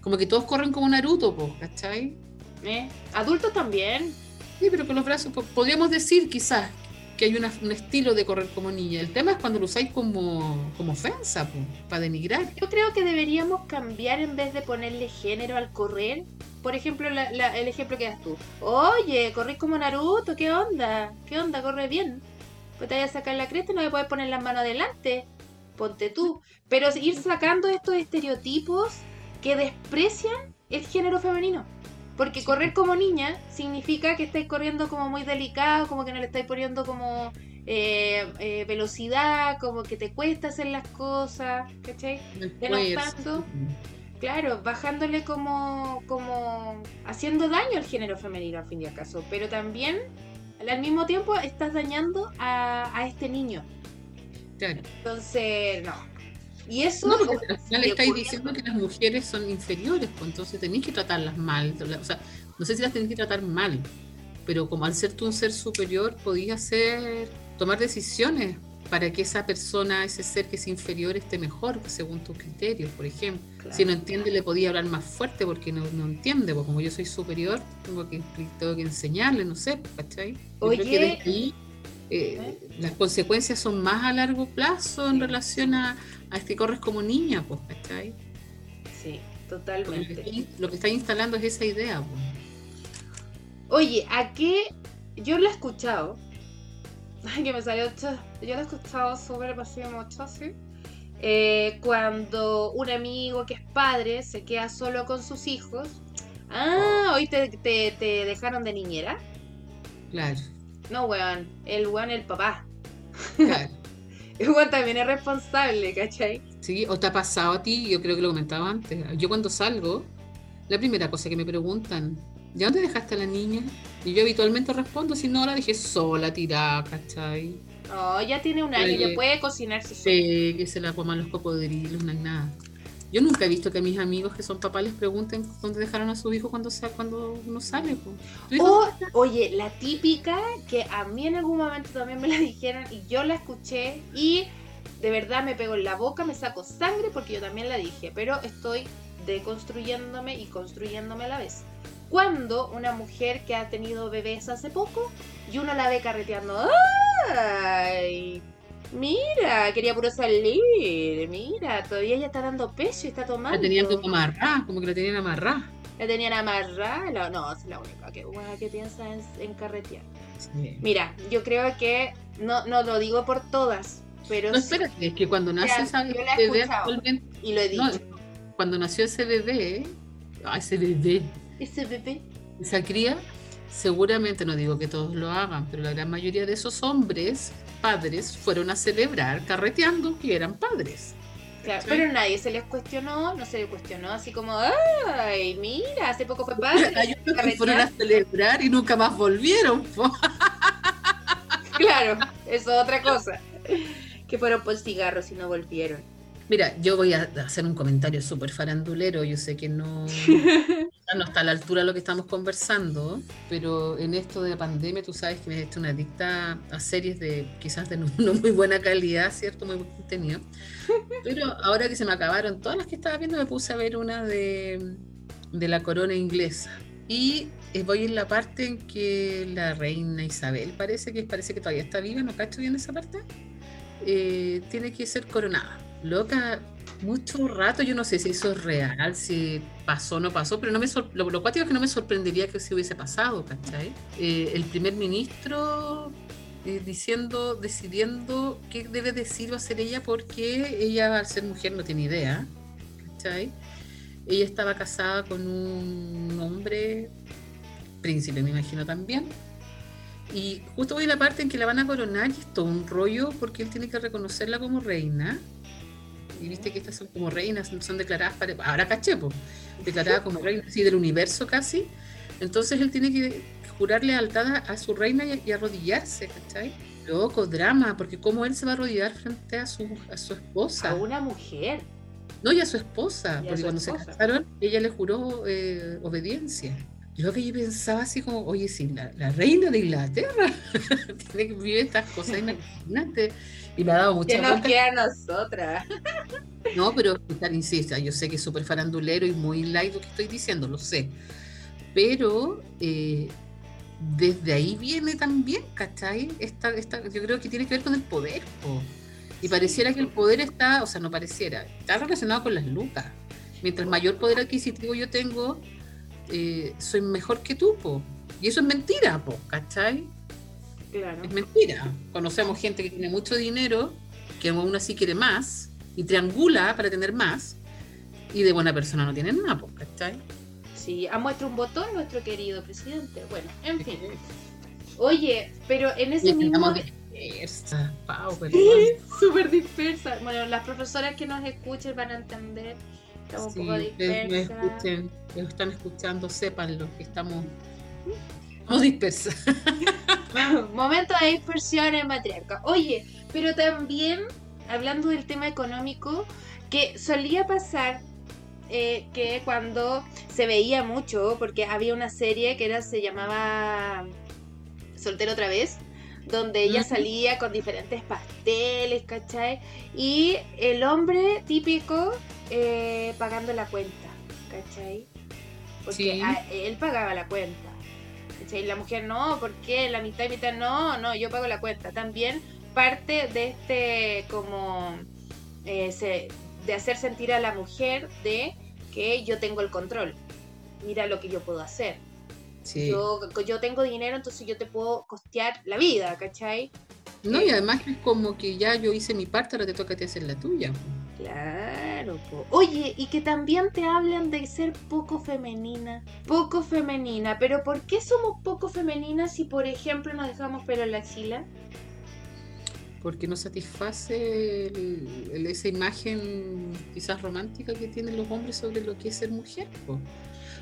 como que todos corren como Naruto, po, ¿cachai? ¿eh? Adultos también. Sí, pero con los brazos, po- podríamos decir quizás que hay una- un estilo de correr como niña. El tema es cuando lo usáis como, como ofensa, po, para denigrar. Yo creo que deberíamos cambiar en vez de ponerle género al correr. Por ejemplo, la- la- el ejemplo que das tú. Oye, corres como Naruto, ¿qué onda? ¿Qué onda? Corre bien. Pues te vayas a sacar la cresta y no le puedes poner las manos adelante. Ponte tú. Pero ir sacando estos estereotipos que desprecian el género femenino. Porque correr como niña significa que estáis corriendo como muy delicado, como que no le estáis poniendo como eh, eh, velocidad, como que te cuesta hacer las cosas, ¿cachai? Denostando. Claro, bajándole como, como haciendo daño al género femenino al fin y al caso, pero también al mismo tiempo estás dañando a, a este niño. Claro. Entonces, no. Y eso, No, porque al final estáis diciendo que las mujeres son inferiores, pues entonces tenéis que tratarlas mal. O sea, no sé si las tenéis que tratar mal, pero como al ser tú un ser superior, podías hacer, tomar decisiones para que esa persona, ese ser que es inferior, esté mejor, según tus criterios, por ejemplo. Claro. Si no entiende, le podía hablar más fuerte porque no, no entiende, pues como yo soy superior, tengo que, tengo que enseñarle, no sé, ¿cachai? Yo creo Oye. Que ahí, eh, las consecuencias son más a largo plazo en Sí. relación a, a este corres como niña, pues, ¿cachai? sí, Porque Lo que, totalmente. está- lo que está instalando es esa idea, pues. Oye, ¿a qué? Yo lo he escuchado. *laughs* Ay, que me salió. Yo lo he escuchado súper así mucho, sí. Eh, cuando un amigo que es padre se queda solo con sus hijos. Ah, hoy te, te, te dejaron de niñera. Claro, No, weón. El weón, el papá. claro. *laughs* El weón también es responsable, ¿cachai? Sí, o te ha pasado a ti, yo creo que lo comentaba antes. Yo cuando salgo, la primera cosa que me preguntan, ¿ya dónde dejaste a la niña? Y yo habitualmente respondo, si no, la dejé sola, tirada, ¿cachai? No, ya tiene un año, ya puede cocinarse solo. Sí, que se la coman los cocodrilos, no hay nada. Yo nunca he visto que mis amigos que son papás les pregunten dónde dejaron a su hijo cuando, sa- cuando uno sale. po. ¿Tu hijo O, oye, la típica que a mí en algún momento también me la dijeron y yo la escuché y de verdad me pegó en la boca, me saco sangre porque yo también la dije, pero estoy deconstruyéndome y construyéndome a la vez. Cuando una mujer que ha tenido bebés hace poco y uno la ve carreteando, ¡ay! Mira, quería puro salir, mira, todavía ella está dando peso y está tomando. La tenían como amarrada, como que la tenían amarrada. La tenían amarrada. no, es la única que, piensa en, en carretear. Sí. Mira, yo creo que no, no lo digo por todas, pero No, sí, espérate, es que cuando nace esa yo la he bebé actualmente, y lo he dicho. no, cuando nació ese bebé, ah, ese bebé, Ese bebé. esa cría, seguramente, no digo que todos lo hagan, pero la gran mayoría de esos hombres, padres, fueron a celebrar carreteando que eran padres. Claro, Sí. pero nadie se les cuestionó, no se les cuestionó así como, ay, mira, hace poco fue padre. *laughs* Hay unos que carretear". fueron a celebrar y nunca más volvieron. *laughs* Claro, eso es otra cosa. Que fueron por cigarros y no volvieron. Mira, yo voy a hacer un comentario súper farandulero, yo sé que no, *laughs* no está a la altura de lo que estamos conversando, pero en esto de la pandemia tú sabes que me he hecho una adicta a series de quizás de no, *laughs* no muy buena calidad, ¿cierto? Muy buen contenido. Pero ahora que se me acabaron todas las que estaba viendo, me puse a ver una de, de la corona inglesa. Y eh, voy en la parte en que la reina Isabel parece que parece que todavía está viva, no cacho bien esa parte. eh, tiene que ser coronada. Loca, mucho rato, yo no sé si eso es real, si pasó o no pasó, pero no me lo, lo cuático es que no me sorprendería que se hubiese pasado, ¿cachai? Eh, el primer ministro eh, diciendo, decidiendo qué debe decir o hacer ella porque ella al ser mujer no tiene idea, ¿cachai? Ella estaba casada con un hombre, príncipe me imagino también, y justo voy a la parte en que la van a coronar y es todo un rollo porque él tiene que reconocerla como reina. Y viste que estas son como reinas, son declaradas para. Ahora caché, pues, declaradas como reinas así del universo casi. Entonces él tiene que jurar lealtad a su reina y, arrodillarse, ¿cachai? Loco, drama, porque cómo él se va a arrodillar frente a su, a su esposa. A una mujer. No, y a su esposa, porque cuando se casaron, ella le juró eh, obediencia. Yo que yo pensaba así como, oye, si la, reina de Inglaterra *laughs* tiene que vivir estas cosas, imagínate. Y me ha dado mucha Que nos queda a nosotras. *laughs* No, pero insista, yo sé que es súper farandulero y muy light lo que estoy diciendo, lo sé. Pero eh, desde ahí viene también, ¿cachai? Esta, esta, yo creo que tiene que ver con el poder. Y pareciera que el poder está, o sea, no pareciera, está relacionado con las lucas. Mientras mayor poder adquisitivo yo tengo, eh, soy mejor que tú, po. Y eso es mentira, po, ¿cachai? Es mentira. Conocemos gente que tiene mucho dinero, que aún así quiere más, y triangula para tener más, y de buena persona no tiene nada, po, ¿cachai? Sí, ha muestra un botón nuestro querido presidente. Bueno, en fin. Oye, pero en ese mismo... *laughs* Dispersa, Pau, *laughs* Súper dispersa. Bueno, las profesoras que nos escuchen van a entender Estamos un poco dispersas. están escuchando, sépanlo, que estamos, estamos dispersas. *laughs* Momento de dispersión en matriarca. Oye, pero también, hablando del tema económico, que solía pasar eh, que cuando se veía mucho, porque había una serie que era se llamaba Soltero otra vez, donde ella salía con diferentes pasteles, ¿cachai? Y el hombre típico eh, pagando la cuenta, ¿cachai? Porque él pagaba la cuenta. ¿cachai? La mujer no, porque la mitad y mitad no, no, yo pago la cuenta. También parte de este como eh, de hacer sentir a la mujer de que yo tengo el control. Mira lo que yo puedo hacer. Yo, yo tengo dinero, entonces yo te puedo costear la vida, ¿cachai? No, y además es como que ya yo hice mi parte, ahora te toca a ti hacer la tuya. Claro, oye, y que también te hablan de ser poco femenina, poco femenina, pero ¿por qué somos poco femeninas si por ejemplo nos dejamos pelo en la axila? Porque no satisface esa imagen quizás romántica que tienen los hombres sobre lo que es ser mujer.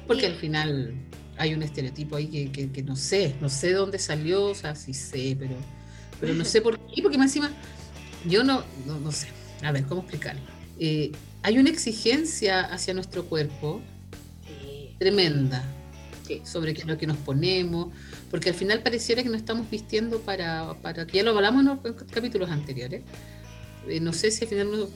Porque al final hay un estereotipo ahí que, que, no sé, no sé dónde salió, o sea, sí sé, pero, pero no sé por qué, porque más encima yo no, no sé a ver, ¿cómo explicarlo? Eh, hay una exigencia hacia nuestro cuerpo tremenda sobre qué es lo que nos ponemos, porque al final pareciera que nos estamos vistiendo para, para que ya lo hablamos en los capítulos anteriores. Eh, no sé si al final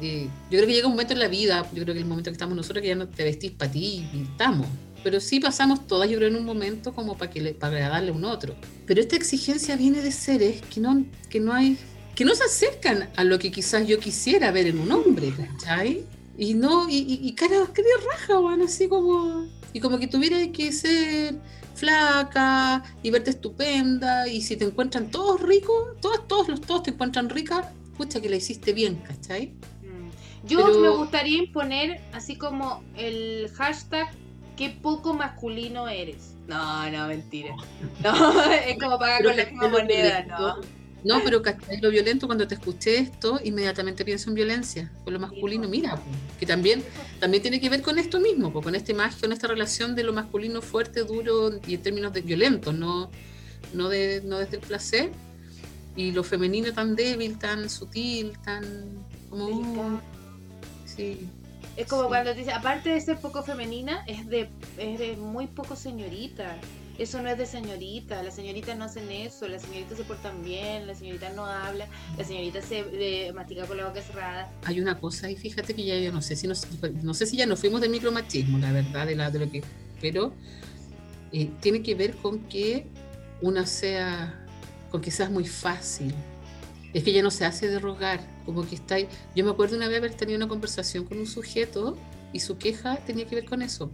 eh, yo creo que llega un momento en la vida, yo creo que el momento que estamos nosotros que ya no te vestís para ti y estamos. Pero sí pasamos todas, yo creo, en un momento como para, que le, para agradarle a un otro. Pero esta exigencia viene de seres que no, que no hay que no se acercan a lo que quizás yo quisiera ver en un hombre, ¿cachai? Y no, y, y, cara, cara raja, bueno, así como, y como que tuviera que ser flaca y verte estupenda, y si te encuentran todos ricos, todos, todos los todos te encuentran rica, escucha que la hiciste bien, ¿cachai? Mm. Yo me gustaría imponer así como el hashtag qué poco masculino eres. No, no, mentira. No, *laughs* es como pagar con la misma moneda, ¿no? No, pero lo violento cuando te escuché esto, inmediatamente pienso en violencia, con lo masculino, mira, que también, también tiene que ver con esto mismo, con esta imagen, con esta relación de lo masculino fuerte, duro y en términos de violento, no, no, de, no desde el placer, y lo femenino tan débil, tan sutil, tan como... sí. Es como cuando dice, aparte de ser poco femenina, es de, es de muy poco señorita. Eso no es de señorita, las señoritas no hacen eso, las señoritas se portan bien, las señoritas no hablan, las señoritas se eh, mastica con la boca cerrada. Hay una cosa y fíjate que ya yo no sé si nos, no sé si ya nos fuimos del micromachismo, la verdad, de, la, de lo que, pero eh, tiene que ver con que una sea, con que seas muy fácil, es que ella no se hace de rogar, como que está. Yo me acuerdo una vez haber tenido una conversación con un sujeto y su queja tenía que ver con eso,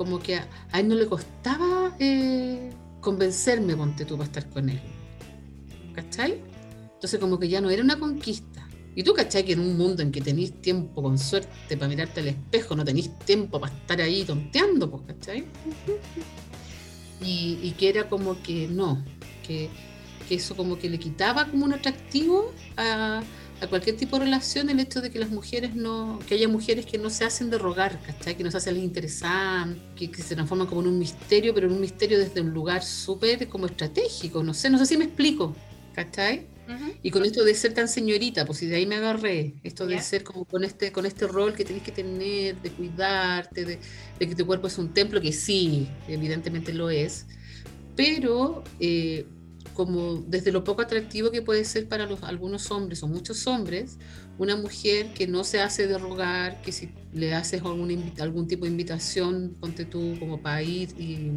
como que a, él no le costaba eh, convencerme, ponte tú, para estar con él. ¿Cachai? Entonces como que ya no era una conquista. Y tú, ¿cachai? Que en un mundo en que tenéis tiempo con suerte para mirarte al espejo, no tenéis tiempo para estar ahí tonteando, pues, ¿cachai? Y, y que era como que no, que que eso como que le quitaba como un atractivo a, cualquier tipo de relación el hecho de que las mujeres no, que haya mujeres que no se hacen de rogar, ¿cachai? Que no se hacen las interesantes, que, se transforman como en un misterio, pero en un misterio desde un lugar súper como estratégico, no sé, no sé si me explico, ¿cachai? Y con esto de ser tan señorita, pues si de ahí me agarré, esto de ser como con este, con este rol que tenés que tener, de cuidarte, de, que tu cuerpo es un templo, que sí, evidentemente lo es, pero eh, como desde lo poco atractivo que puede ser para los, algunos hombres o muchos hombres, una mujer que no se hace de rogar, que si le haces algún, algún tipo de invitación, ponte tú como para ir y,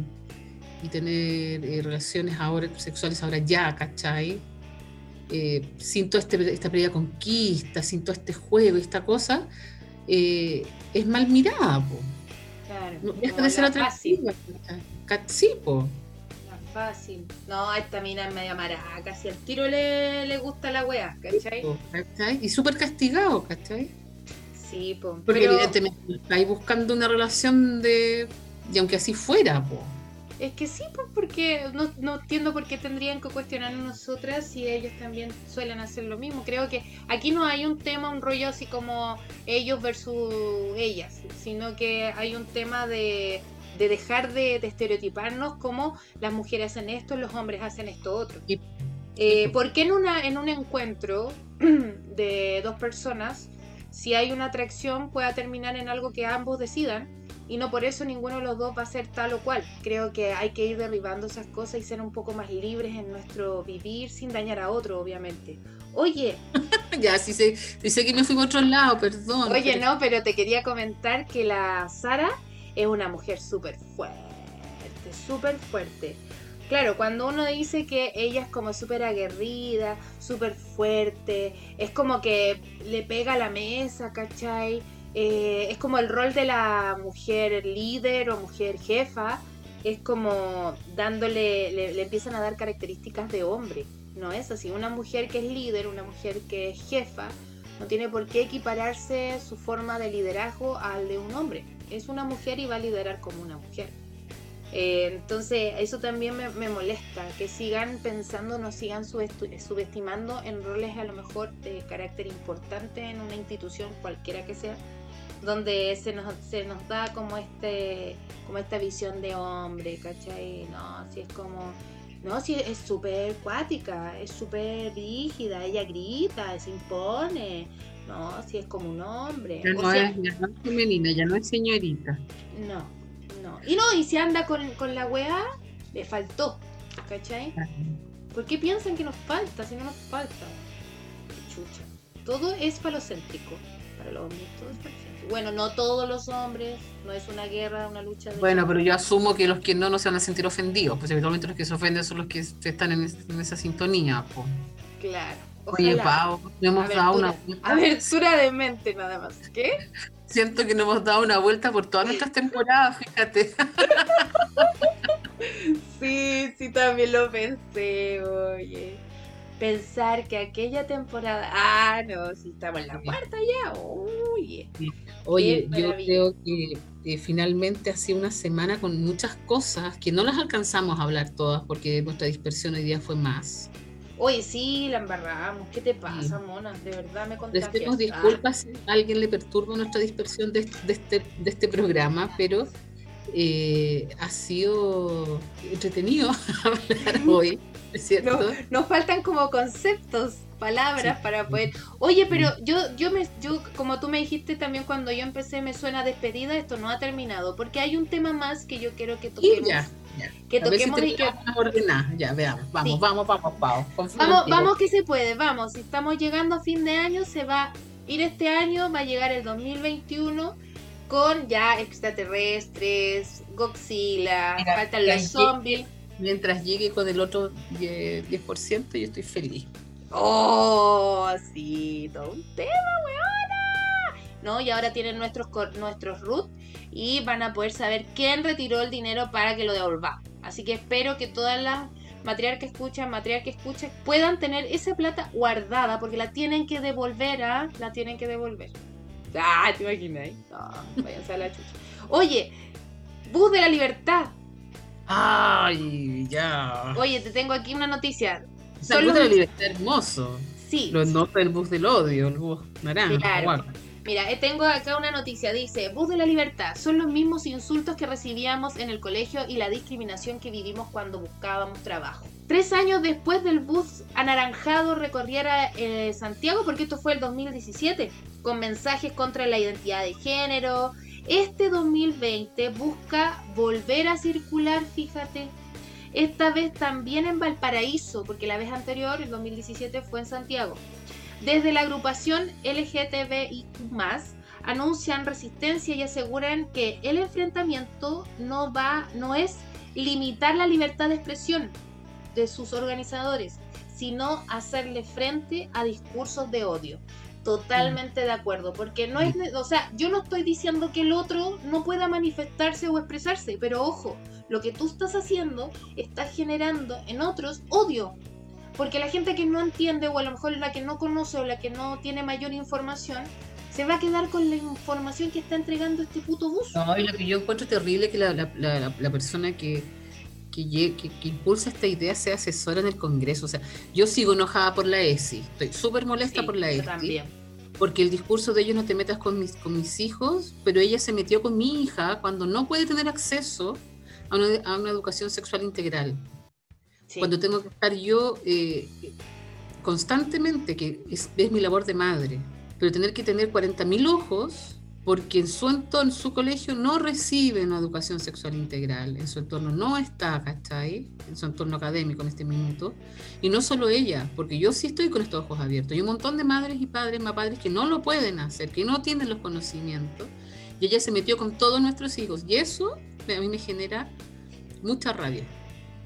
y tener eh, relaciones ahora sexuales ahora ya, ¿cachai? Eh, sin toda este, esta previa conquista, sin todo este juego, esta cosa, eh, es mal mirada, po. Claro, no, deja de ser atractiva. Sí, po fácil. No, esta mina es media maraca, si al tiro le, le gusta la wea, ¿cachai? Y súper castigado, ¿cachai? Sí, po. Porque evidentemente estáis buscando una relación de. Y aunque así fuera, po. Es que sí, pues porque no, no entiendo por qué tendrían que cuestionarnos nosotras si ellos también suelen hacer lo mismo. Creo que aquí no hay un tema, un rollo así como ellos versus ellas, sino que hay un tema de de dejar de, estereotiparnos como las mujeres hacen esto, los hombres hacen esto otro. Eh, ¿Por qué en, una, en un encuentro *clears throat* de dos personas, si hay una atracción, pueda terminar en algo que ambos decidan? Y no por eso ninguno de los dos va a ser tal o cual. Creo que hay que ir derribando esas cosas y ser un poco más libres en nuestro vivir sin dañar a otro, obviamente. Oye. *laughs* ya, sí sé, sé que me fui a otro lado, perdón. Oye, no, pero te quería comentar que la Sara es una mujer súper fuerte, súper fuerte. Claro, cuando uno dice que ella es como súper aguerrida, súper fuerte, es como que le pega a la mesa, ¿cachai? Eh, es como el rol de la mujer líder o mujer jefa, es como dándole, le, empiezan a dar características de hombre, ¿no es así? Una mujer que es líder, una mujer que es jefa, no tiene por qué equipararse su forma de liderazgo al de un hombre es una mujer y va a liderar como una mujer. Eh, entonces, eso también me, molesta, que sigan pensando, no sigan subestimando en roles a lo mejor de carácter importante en una institución cualquiera que sea, donde se nos, nos da como este como esta visión de hombre, ¿cachai? No, si es como... No, si es súper acuática, es súper rígida, ella grita, se impone, no, si es como un hombre. Ya, no, es, femenina, ya no es señorita. No, no. Y no, y si anda con, la weá, le faltó. ¿Cachai? ¿Por qué piensan que nos falta si no nos falta? Chucha. Todo es falocéntrico. Para los hombres todo es falocéntrico. Bueno, no todos los hombres, no es una guerra, una lucha. De bueno, pero yo asumo que los que no, no se van a sentir ofendidos, pues habitualmente los que se ofenden son los que están en, esa sintonía. Pues. Claro. Oye, Pau, no hemos dado una vuelta. Abertura de mente nada más. ¿Qué? Siento que no hemos dado una vuelta por todas nuestras temporadas, fíjate. *laughs* Sí, sí, también lo pensé, oye. Pensar que aquella temporada. Ah, no, sí, estamos en la cuarta ya. Oye, oye yo creo que finalmente ha sido una semana con muchas cosas que no las alcanzamos a hablar todas porque nuestra dispersión hoy día fue más. Oye, sí, la embarramos. ¿Qué te pasa, mona? De verdad me contagias. Les pedimos disculpas si alguien le perturba nuestra dispersión de, este, de este programa, pero eh, ha sido entretenido *laughs* hablar hoy, ¿es cierto? nos faltan como conceptos, palabras para poder. Oye, pero yo, yo me, yo, como tú me dijiste también cuando yo empecé, me suena despedida, esto no ha terminado, porque hay un tema más que yo quiero que toquemos. ya que toquemos y que... Ya, veamos, vamos, vamos, vamos, vamos. Vamos, vamos que se puede, vamos. Si estamos llegando a fin de año, se va a ir este año, va a llegar el 2021 con ya extraterrestres, Godzilla, faltan los zombies. Mientras llegue con el otro 10%, yo estoy feliz. Oh, sí, todo un tema, weona. ¿No? Y ahora tienen nuestros, nuestros root y van a poder saber quién retiró el dinero para que lo devolvamos. Así que espero que todas las material que escuchan, material que escuchan, puedan tener esa plata guardada porque la tienen que devolver, ¿ah? La tienen que devolver. Ah, te imaginas. No, váyanse a la chucha. Oye, Bus de la Libertad. Ay, ya. Oye, te tengo aquí una noticia. el bus de la libertad hermoso. Sí. Lo no el bus del odio, el bus naranja. Mira, eh, tengo acá una noticia. Dice, bus de la libertad. Son los mismos insultos que recibíamos en el colegio y la discriminación que vivimos cuando buscábamos trabajo. Tres años después del bus anaranjado recorriera eh, Santiago, porque esto fue el 2017, con mensajes contra la identidad de género, este 2020 busca volver a circular, fíjate. Esta vez también en Valparaíso, porque la vez anterior, el 2017, fue en Santiago. Desde la agrupación LGTBIQ, anuncian resistencia y aseguran que el enfrentamiento no va, no es limitar la libertad de expresión de sus organizadores, sino hacerle frente a discursos de odio. Totalmente de acuerdo, porque no es, o sea, yo no estoy diciendo que el otro no pueda manifestarse o expresarse, pero ojo, lo que tú estás haciendo está generando en otros odio, porque la gente que no entiende o a lo mejor la que no conoce o la que no tiene mayor información se va a quedar con la información que está entregando este puto bus. No, y lo que yo encuentro terrible es que la, la, la persona que que, que, impulsa esta idea sea asesora en el Congreso. O sea, yo sigo enojada por la ESI, estoy súper molesta por la ESI. También. Porque el discurso de ellos no te metas con mis, con mis hijos, pero ella se metió con mi hija cuando no puede tener acceso a una, a una educación sexual integral. Cuando tengo que estar yo eh, constantemente, que es, es mi labor de madre, pero tener que tener 40.000 ojos porque en su entorno, su colegio no recibe una educación sexual integral, en su entorno no está, ¿cachai? En su entorno académico en este minuto. Y no solo ella, porque yo sí estoy con estos ojos abiertos. Hay un montón de madres y padres, más padres que no lo pueden hacer, que no tienen los conocimientos. Y ella se metió con todos nuestros hijos. Y eso a mí me genera mucha rabia,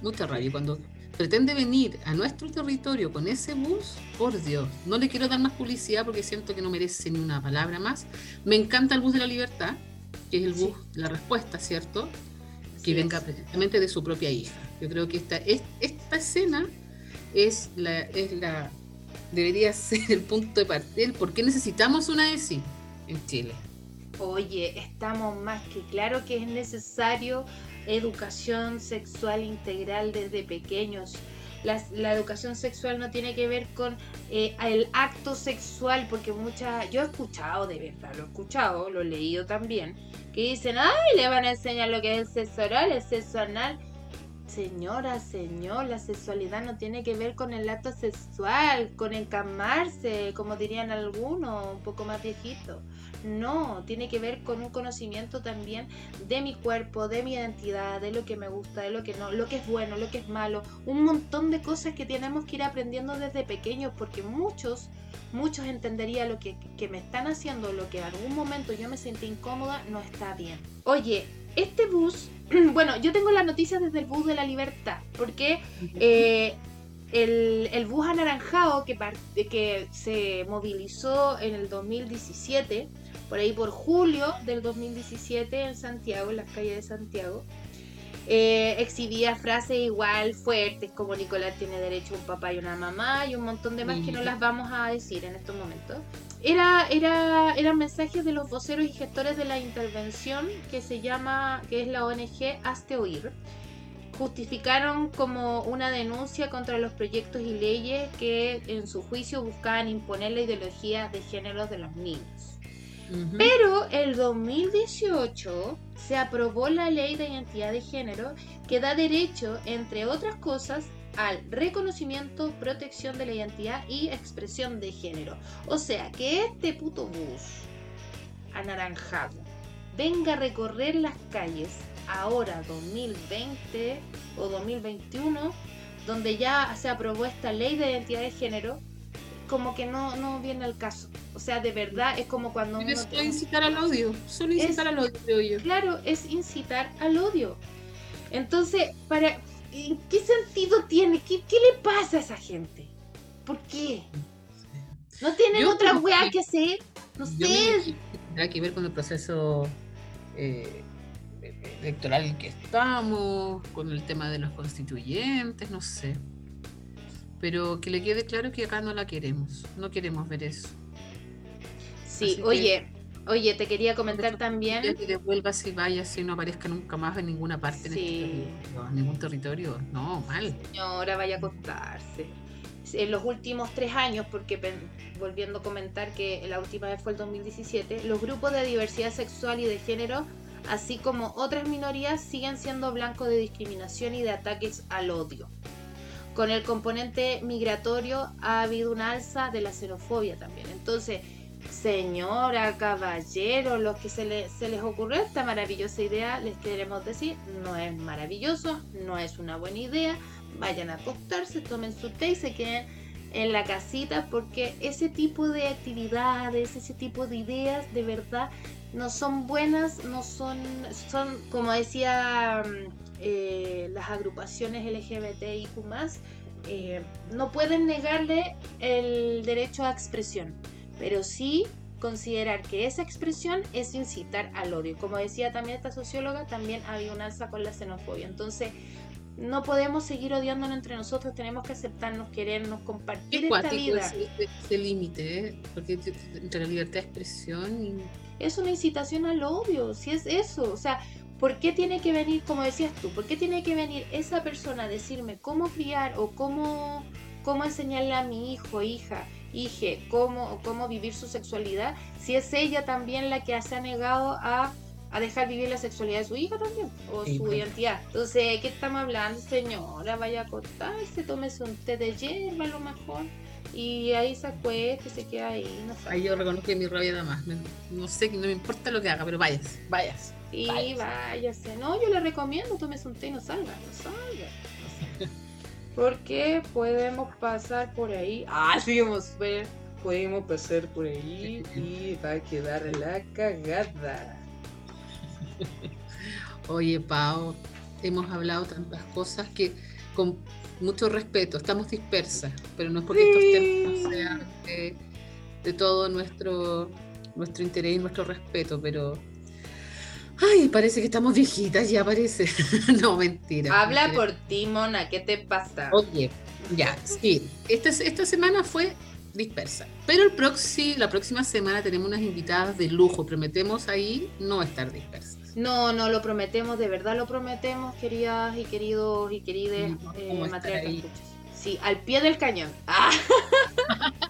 mucha rabia. Cuando pretende venir a nuestro territorio con ese bus, por Dios, no le quiero dar más publicidad porque siento que no merece ni una palabra más. Me encanta el bus de la libertad, que es el bus la respuesta, ¿cierto? Que venga precisamente de su propia hija. Yo creo que esta, esta escena es la, es la, debería *laughs* ser el punto de partida. ¿Por qué necesitamos una ESI en Chile? Oye, estamos más que claro que es necesario educación sexual integral desde pequeños. La, educación sexual no tiene que ver con eh, el acto sexual, porque muchas, yo he escuchado, de verdad, lo he escuchado, lo he leído también, que dicen, ay, le van a enseñar lo que es el sexo oral, el sexo anal. Señora, señor, la sexualidad no tiene que ver con el acto sexual, con encamarse, como dirían algunos, un poco más viejitos. No, tiene que ver con un conocimiento también de mi cuerpo, de mi identidad, de lo que me gusta, de lo que no, lo que es bueno, lo que es malo, un montón de cosas que tenemos que ir aprendiendo desde pequeños porque muchos, muchos entenderían lo que, que me están haciendo, lo que en algún momento yo me sentí incómoda, no está bien. Oye, este bus, *clears throat* bueno, yo tengo las noticias desde el bus de la libertad, porque eh, el, el, bus anaranjado que, que se movilizó en el 2017 por ahí por julio del 2017 en Santiago, en las calles de Santiago, eh, exhibía frases igual fuertes como Nicolás tiene derecho a un papá y una mamá y un montón de más que no las vamos a decir en estos momentos. Era, era, eran mensajes de los voceros y gestores de la intervención que se llama, que es la ONG Hazte Oír. Justificaron como una denuncia contra los proyectos y leyes que en su juicio buscaban imponer la ideología de género de los niños. Pero el 2018 se aprobó la ley de identidad de género que da derecho, entre otras cosas, al reconocimiento, protección de la identidad y expresión de género. O sea, que este puto bus anaranjado venga a recorrer las calles ahora 2020 o 2021, donde ya se aprobó esta ley de identidad de género, como que no, no viene al caso. O sea, de verdad es como cuando uno... Es incitar al odio, solo incitar al odio, Claro, es incitar al odio. Entonces, para ¿en qué sentido tiene? ¿Qué, qué le pasa a esa gente? ¿Por qué? ¿No tienen otra weá que hacer? No sé. Tendrá que ver con el proceso eh, electoral que estamos, con el tema de los constituyentes, no sé. Pero que le quede claro que acá no la queremos, no queremos ver eso. Sí, oye, oye, te quería comentar también. Que devuelvas y vayas y no aparezca nunca más en ninguna parte, en, este en ningún territorio. No, mal. Señora, vaya a acostarse. En los últimos tres años, porque volviendo a comentar que la última vez fue el 2017, los grupos de diversidad sexual y de género así como otras minorías, siguen siendo blancos de discriminación y de ataques al odio. Con el componente migratorio ha habido una alza de la xenofobia también. Entonces, señora, caballero, los que se, les ocurrió esta maravillosa idea, les queremos decir, no es maravilloso, no es una buena idea, vayan a acostarse, tomen su té y se queden en la casita porque ese tipo de actividades, ese tipo de ideas de verdad no son buenas, no son, son como decía mm, eh, las agrupaciones LGBTIQ eh, no pueden negarle el derecho a expresión, pero sí considerar que esa expresión es incitar al odio. Como decía también esta socióloga, también había un alza con la xenofobia. Entonces, no podemos seguir odiándonos entre nosotros, tenemos que aceptarnos, querernos, compartir esta vida. Ese, límite, ¿eh? porque entre la libertad de expresión y... Es una incitación al odio, si es eso, o sea, ¿por qué tiene que venir, como decías tú, por qué tiene que venir esa persona a decirme cómo criar o cómo, cómo enseñarle a mi hijo, hija, hije, cómo, cómo vivir su sexualidad, si es ella también la que se ha negado a a dejar vivir la sexualidad de su hija también, o su pues. identidad. Entonces, ¿qué estamos hablando, señora? Vaya a acostarse, tómese un té de hierba a lo mejor, y ahí se acuesta y se queda ahí. No Ahí yo reconozco que mi rabia nada más. No sé, no me importa lo que haga, pero vayas, vayas. Y váyase. No, yo le recomiendo, tómese un té y no salga, no salga. *laughs* Porque podemos pasar por ahí. Ah, sí, vamos a ver. Podemos pasar por ahí y va a quedar la cagada. *laughs* Oye, Pau, hemos hablado tantas cosas que con mucho respeto, estamos dispersas, pero no es porque estos temas sean de, todo nuestro, nuestro interés y nuestro respeto, pero Ay, parece que estamos viejitas, ya parece. *laughs* no, mentira. Habla por ti, Mona, ¿qué te pasa? Oye, ya, sí. Esta, esta semana fue dispersa. Pero el la próxima semana tenemos unas invitadas de lujo. Prometemos ahí no estar dispersas. No, no, lo prometemos, de verdad lo prometemos, queridas y queridos y queridas eh, Sí, al pie del cañón. Ah. *laughs*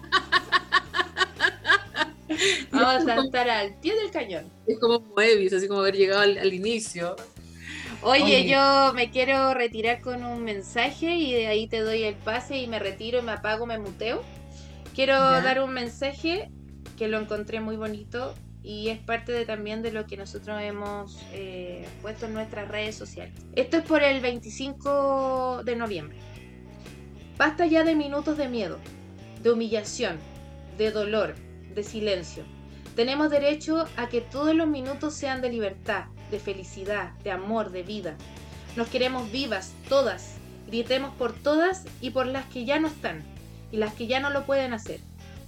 *laughs* Vamos a estar al pie del cañón. Es como Moebius, así como haber llegado al, inicio. Oye, yo me quiero retirar con un mensaje y de ahí te doy el pase y me retiro, me apago, me muteo. Quiero dar un mensaje que lo encontré muy bonito y es parte de, también de lo que nosotros hemos eh, puesto en nuestras redes sociales. Esto es por el 25 de noviembre. Basta ya de minutos de miedo, de humillación, de dolor, de silencio. Tenemos derecho a que todos los minutos sean de libertad, de felicidad, de amor, de vida. Nos queremos vivas, todas. Gritemos por todas y por las que ya no están y las que ya no lo pueden hacer.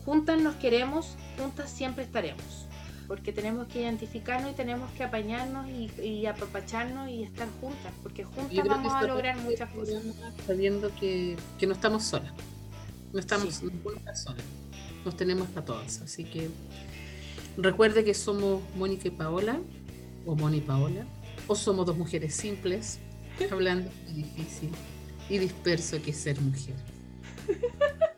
Juntas nos queremos, juntas siempre estaremos. Porque tenemos que identificarnos y tenemos que apañarnos y, apapacharnos y estar juntas, porque juntas vamos a lograr muchas cosas. Sabiendo que, que, no estamos solas, no estamos solas, nos tenemos a todas. Así que recuerde que somos Mónica y Paola, o Moni y Paola, o somos dos mujeres simples, hablando difícil y disperso que es ser mujer. *laughs*